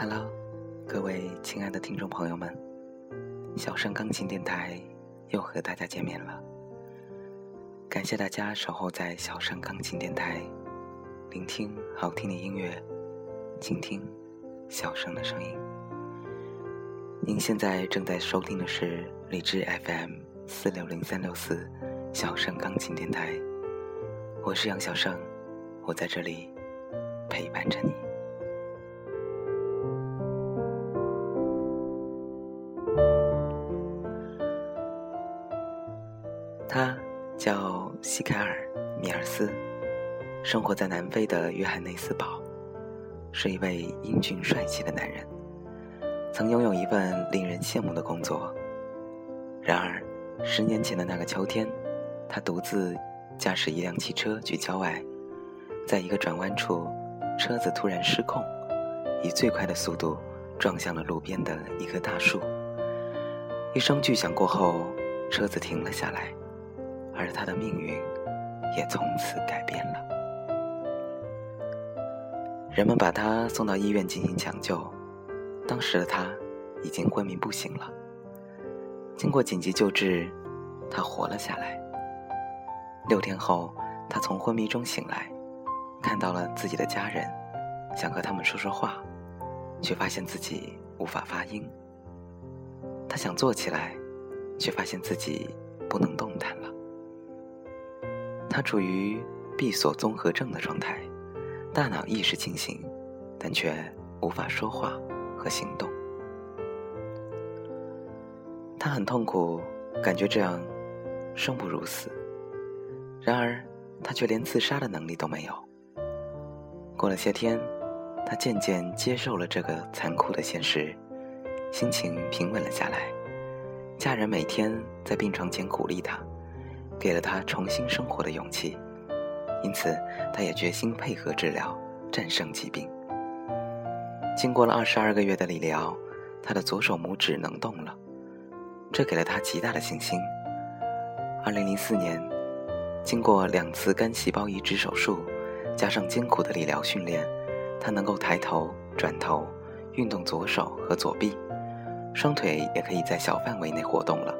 Hello，各位亲爱的听众朋友们，小盛钢琴电台又和大家见面了。感谢大家守候在小盛钢琴电台，聆听好听的音乐，倾听小声的声音。您现在正在收听的是荔枝 FM 四六零三六四小盛钢琴电台，我是杨小盛，我在这里陪伴着你。他叫西凯尔·米尔斯，生活在南非的约翰内斯堡，是一位英俊帅气的男人，曾拥有一份令人羡慕的工作。然而，十年前的那个秋天，他独自驾驶一辆汽车去郊外，在一个转弯处，车子突然失控，以最快的速度撞向了路边的一棵大树。一声巨响过后，车子停了下来。而他的命运也从此改变了。人们把他送到医院进行抢救，当时的他已经昏迷不醒了。经过紧急救治，他活了下来。六天后，他从昏迷中醒来，看到了自己的家人，想和他们说说话，却发现自己无法发音。他想坐起来，却发现自己不能动弹。他处于闭锁综合症的状态，大脑意识清醒，但却无法说话和行动。他很痛苦，感觉这样生不如死。然而，他却连自杀的能力都没有。过了些天，他渐渐接受了这个残酷的现实，心情平稳了下来。家人每天在病床前鼓励他。给了他重新生活的勇气，因此他也决心配合治疗，战胜疾病。经过了二十二个月的理疗，他的左手拇指能动了，这给了他极大的信心。二零零四年，经过两次肝细胞移植手术，加上艰苦的理疗训练，他能够抬头、转头、运动左手和左臂，双腿也可以在小范围内活动了。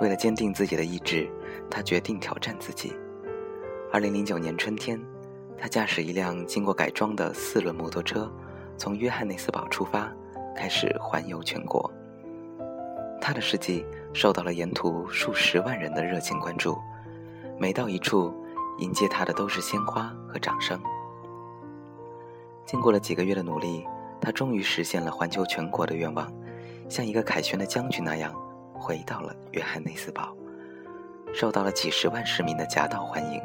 为了坚定自己的意志，他决定挑战自己。二零零九年春天，他驾驶一辆经过改装的四轮摩托车，从约翰内斯堡出发，开始环游全国。他的事迹受到了沿途数十万人的热情关注，每到一处，迎接他的都是鲜花和掌声。经过了几个月的努力，他终于实现了环球全国的愿望，像一个凯旋的将军那样。回到了约翰内斯堡，受到了几十万市民的夹道欢迎。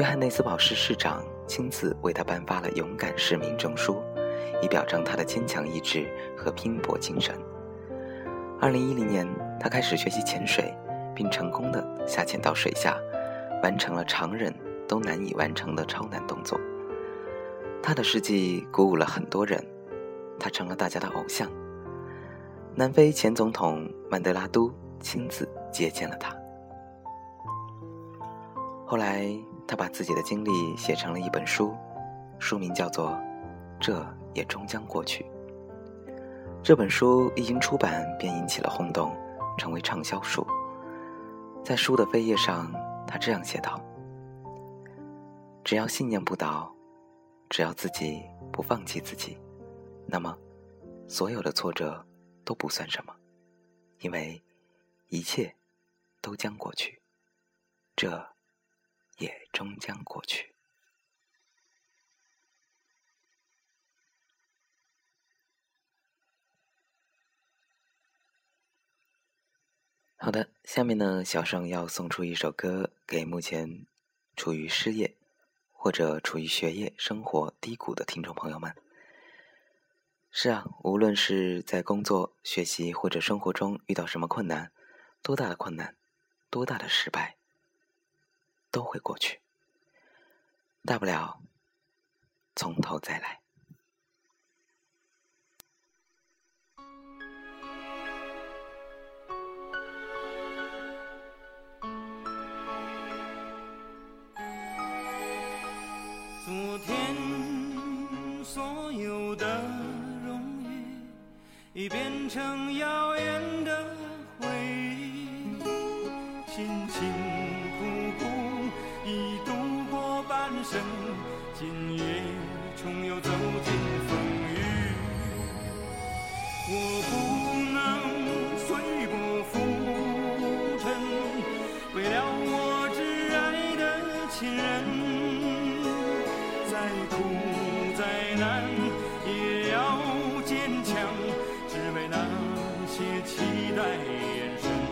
约翰内斯堡市市长亲自为他颁发了勇敢市民证书，以表彰他的坚强意志和拼搏精神。二零一零年，他开始学习潜水，并成功的下潜到水下，完成了常人都难以完成的超难动作。他的事迹鼓舞了很多人，他成了大家的偶像。南非前总统曼德拉都亲自接见了他。后来，他把自己的经历写成了一本书，书名叫做《这也终将过去》。这本书一经出版便引起了轰动，成为畅销书。在书的扉页上，他这样写道：“只要信念不倒，只要自己不放弃自己，那么，所有的挫折。”都不算什么，因为一切都将过去，这也终将过去。好的，下面呢，小盛要送出一首歌给目前处于失业或者处于学业生活低谷的听众朋友们。是啊，无论是在工作、学习或者生活中遇到什么困难，多大的困难，多大的失败，都会过去。大不了从头再来。昨天。所有的已变成遥远的回忆，辛辛苦苦已度过半生，今夜重又走进风雨。我不期待眼神。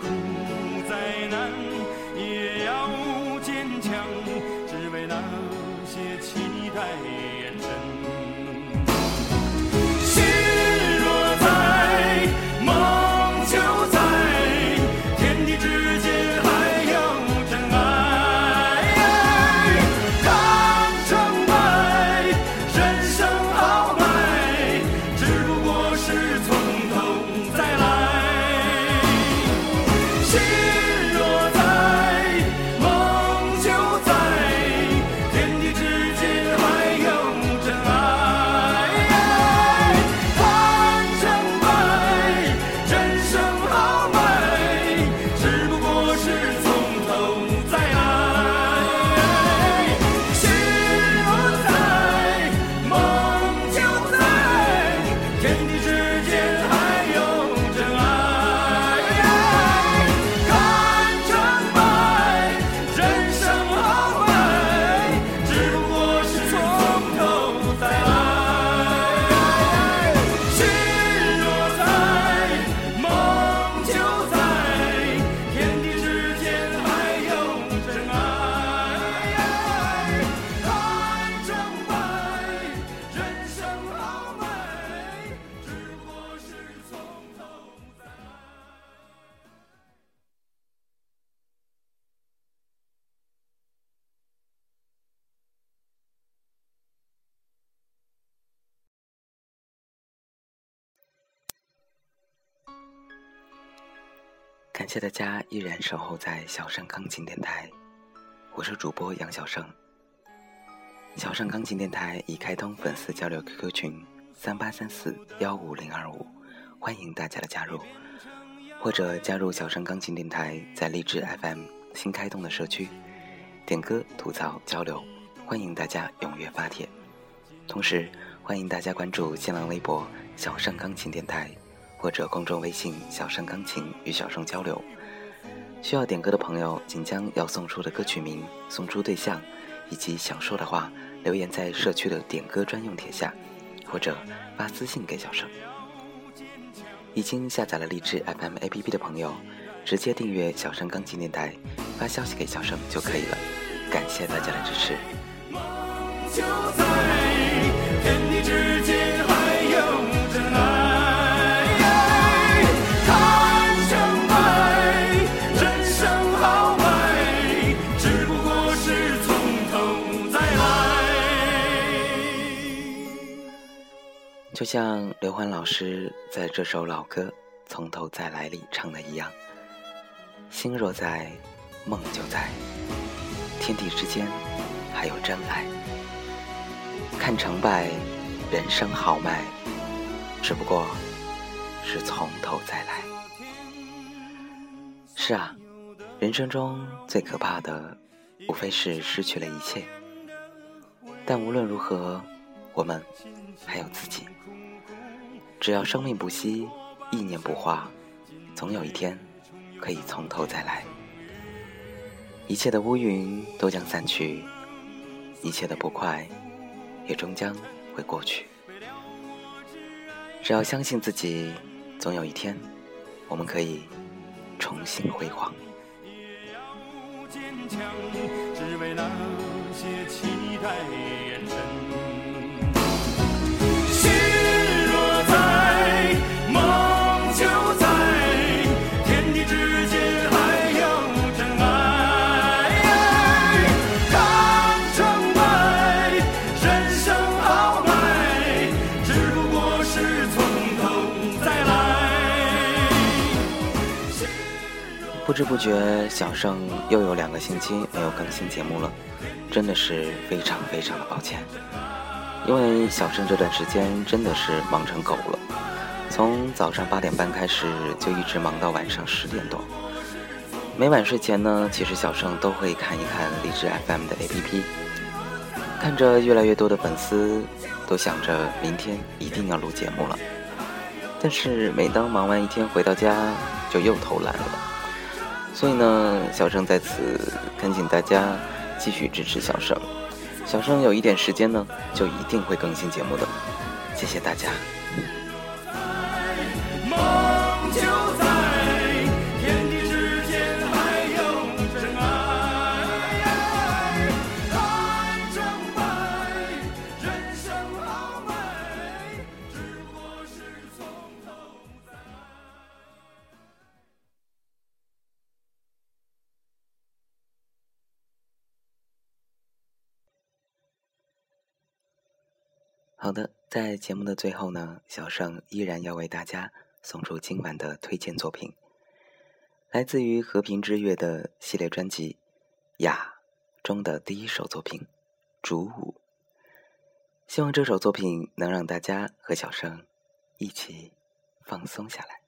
苦再难也要坚强，只为那些期待。感谢大家依然守候在小盛钢琴电台，我是主播杨小盛。小盛钢琴电台已开通粉丝交流 QQ 群三八三四幺五零二五，欢迎大家的加入，或者加入小盛钢琴电台在荔枝 FM 新开通的社区，点歌、吐槽、交流，欢迎大家踊跃发帖。同时，欢迎大家关注新浪微博小盛钢琴电台。或者公众微信“小盛钢琴”与小盛交流。需要点歌的朋友，请将要送出的歌曲名、送出对象以及想说的话留言在社区的点歌专用帖下，或者发私信给小盛。已经下载了荔枝 FM APP 的朋友，直接订阅小盛钢琴电台，发消息给小盛就可以了。感谢大家的支持。就像刘欢老师在这首老歌《从头再来》里唱的一样：“心若在，梦就在，天地之间还有真爱。看成败，人生豪迈，只不过是从头再来。是啊，人生中最可怕的，无非是失去了一切。但无论如何，我们还有自己。只要生命不息，意念不化，总有一天可以从头再来。一切的乌云都将散去，一切的不快也终将会过去。只要相信自己，总有一天，我们可以重新辉煌。坚强，只为那些期待眼神。不知不觉，小盛又有两个星期没有更新节目了，真的是非常非常的抱歉。因为小盛这段时间真的是忙成狗了，从早上八点半开始就一直忙到晚上十点多。每晚睡前呢，其实小盛都会看一看荔枝 FM 的 APP，看着越来越多的粉丝，都想着明天一定要录节目了。但是每当忙完一天回到家，就又偷懒了。所以呢，小盛在此恳请大家继续支持小盛。小盛有一点时间呢，就一定会更新节目的。谢谢大家。梦就在好的，在节目的最后呢，小盛依然要为大家送出今晚的推荐作品，来自于和平之月的系列专辑《雅》中的第一首作品《主舞》。希望这首作品能让大家和小盛一起放松下来。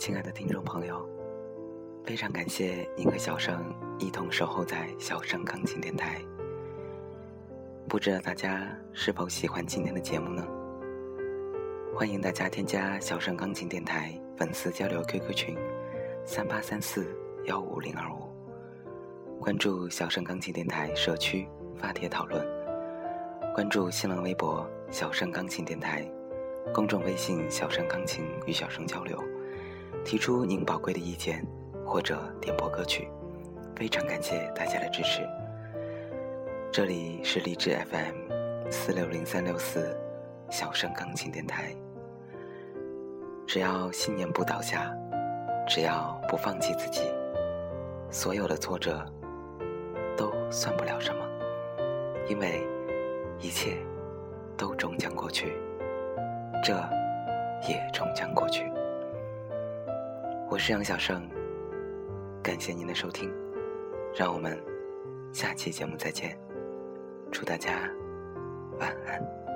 亲爱的听众朋友，非常感谢您和小盛一同守候在小盛钢琴电台。不知道大家是否喜欢今天的节目呢？欢迎大家添加小盛钢琴电台粉丝交流 QQ 群：三八三四幺五零二五，关注小盛钢琴电台社区发帖讨论，关注新浪微博小盛钢琴电台。公众微信“小声钢琴”与小声交流，提出您宝贵的意见或者点播歌曲，非常感谢大家的支持。这里是荔枝 FM 四六零三六四小声钢琴电台。只要信念不倒下，只要不放弃自己，所有的挫折都算不了什么，因为一切都终将过去。这也终将过去。我是杨小胜，感谢您的收听，让我们下期节目再见，祝大家晚安。